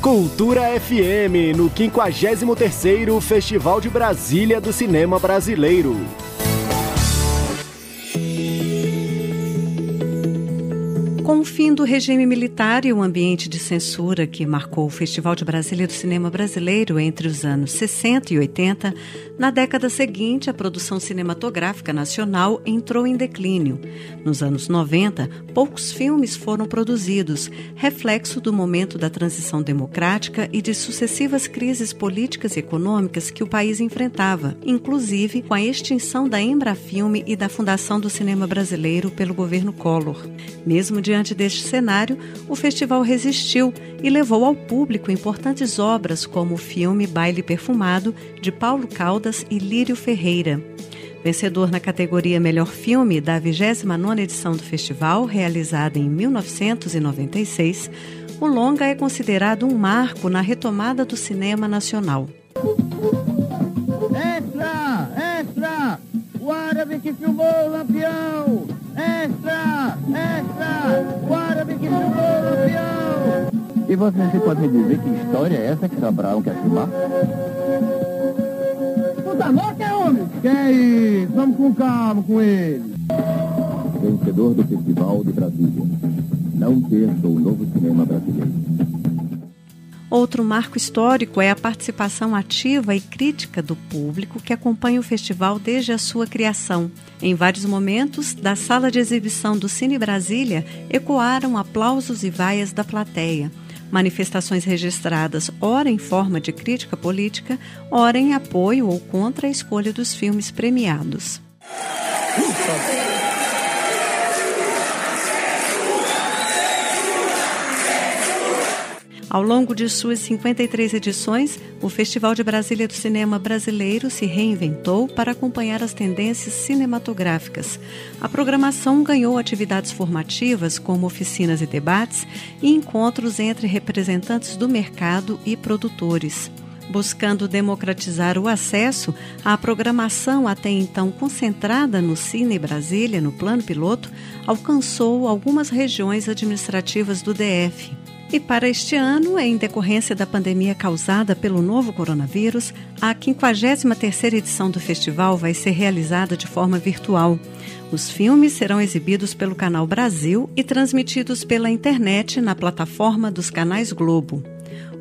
Cultura FM, no 53º Festival de Brasília do Cinema Brasileiro. Com o fim do regime militar e o ambiente de censura que marcou o Festival de Brasília do Cinema Brasileiro entre os anos 60 e 80, na década seguinte a produção cinematográfica nacional entrou em declínio. Nos anos 90, poucos filmes foram produzidos, reflexo do momento da transição democrática e de sucessivas crises políticas e econômicas que o país enfrentava, inclusive com a extinção da Embrafilme e da Fundação do Cinema Brasileiro pelo governo Collor. Mesmo diante Diante deste cenário, o festival resistiu e levou ao público importantes obras como o filme Baile Perfumado, de Paulo Caldas e Lírio Ferreira. Vencedor na categoria Melhor Filme da 29ª edição do festival, realizada em 1996, o longa é considerado um marco na retomada do cinema nacional. Extra! Extra! O árabe que filmou o Lampião! Extra! Extra! O árabe que filmou o Lampião! E você pode me dizer que história é essa que Cabral quer filmar? Puta morte é homem! Quer ir? Vamos com calma com ele. Vencedor do Festival de Brasília. Não perca o novo cinema brasileiro. Outro marco histórico é a participação ativa e crítica do público que acompanha o festival desde a sua criação. Em vários momentos, da sala de exibição do Cine Brasília, ecoaram aplausos e vaias da plateia. Manifestações registradas, ora em forma de crítica política, ora em apoio ou contra a escolha dos filmes premiados. Ao longo de suas 53 edições, o Festival de Brasília do Cinema Brasileiro se reinventou para acompanhar as tendências cinematográficas. A programação ganhou atividades formativas, como oficinas e debates, e encontros entre representantes do mercado e produtores. Buscando democratizar o acesso, a programação até então concentrada no Cine Brasília, no plano piloto, alcançou algumas regiões administrativas do DF. E para este ano, em decorrência da pandemia causada pelo novo coronavírus, a 53ª edição do festival vai ser realizada de forma virtual. Os filmes serão exibidos pelo Canal Brasil e transmitidos pela internet na plataforma dos canais Globo.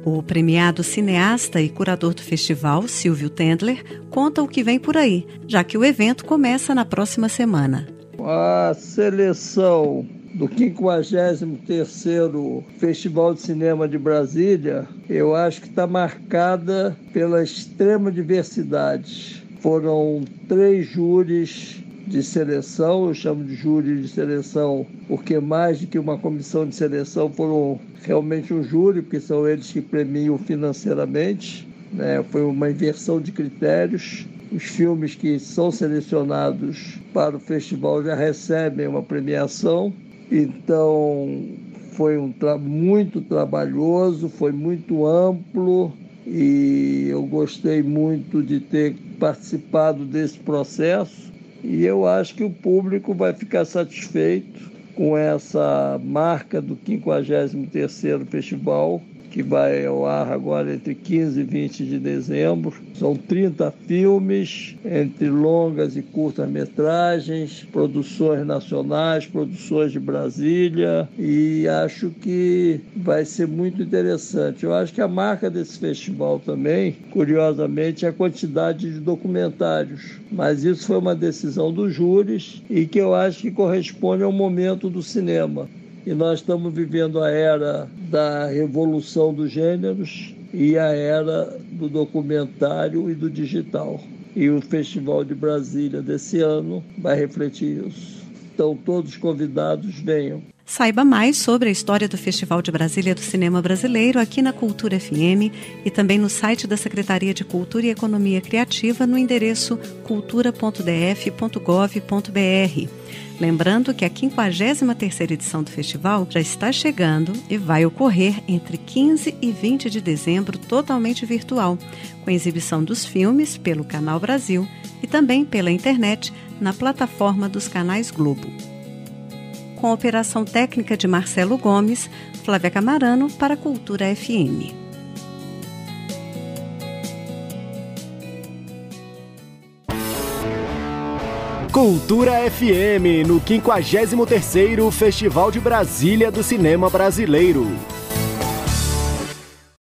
O premiado cineasta e curador do festival, Silvio Tendler, conta o que vem por aí, já que o evento começa na próxima semana. A seleção do 53º Festival de Cinema de Brasília, eu acho que está marcada pela extrema diversidade. Foram três júris de seleção, eu chamo de júri de seleção porque mais do que uma comissão de seleção foram realmente um júri, porque são eles que premiam financeiramente. Né? Foi uma inversão de critérios. Os filmes que são selecionados para o festival já recebem uma premiação então, foi um tra muito trabalhoso, foi muito amplo e eu gostei muito de ter participado desse processo. E eu acho que o público vai ficar satisfeito com essa marca do 53º Festival que vai ao ar agora entre 15 e 20 de dezembro. São 30 filmes, entre longas e curtas metragens, produções nacionais, produções de Brasília, e acho que vai ser muito interessante. Eu acho que a marca desse festival também, curiosamente, é a quantidade de documentários, mas isso foi uma decisão dos júris e que eu acho que corresponde ao momento do cinema e nós estamos vivendo a era da revolução dos gêneros e a era do documentário e do digital. E o Festival de Brasília desse ano vai refletir isso. Então, todos convidados venham. Saiba mais sobre a história do Festival de Brasília do Cinema Brasileiro aqui na Cultura FM e também no site da Secretaria de Cultura e Economia Criativa no endereço cultura.df.gov.br. Lembrando que a 53ª edição do festival já está chegando e vai ocorrer entre 15 e 20 de dezembro totalmente virtual, com exibição dos filmes pelo Canal Brasil e também pela internet na plataforma dos canais Globo com a operação técnica de Marcelo Gomes, Flávia Camarano, para a Cultura FM. Cultura FM, no 53º Festival de Brasília do Cinema Brasileiro.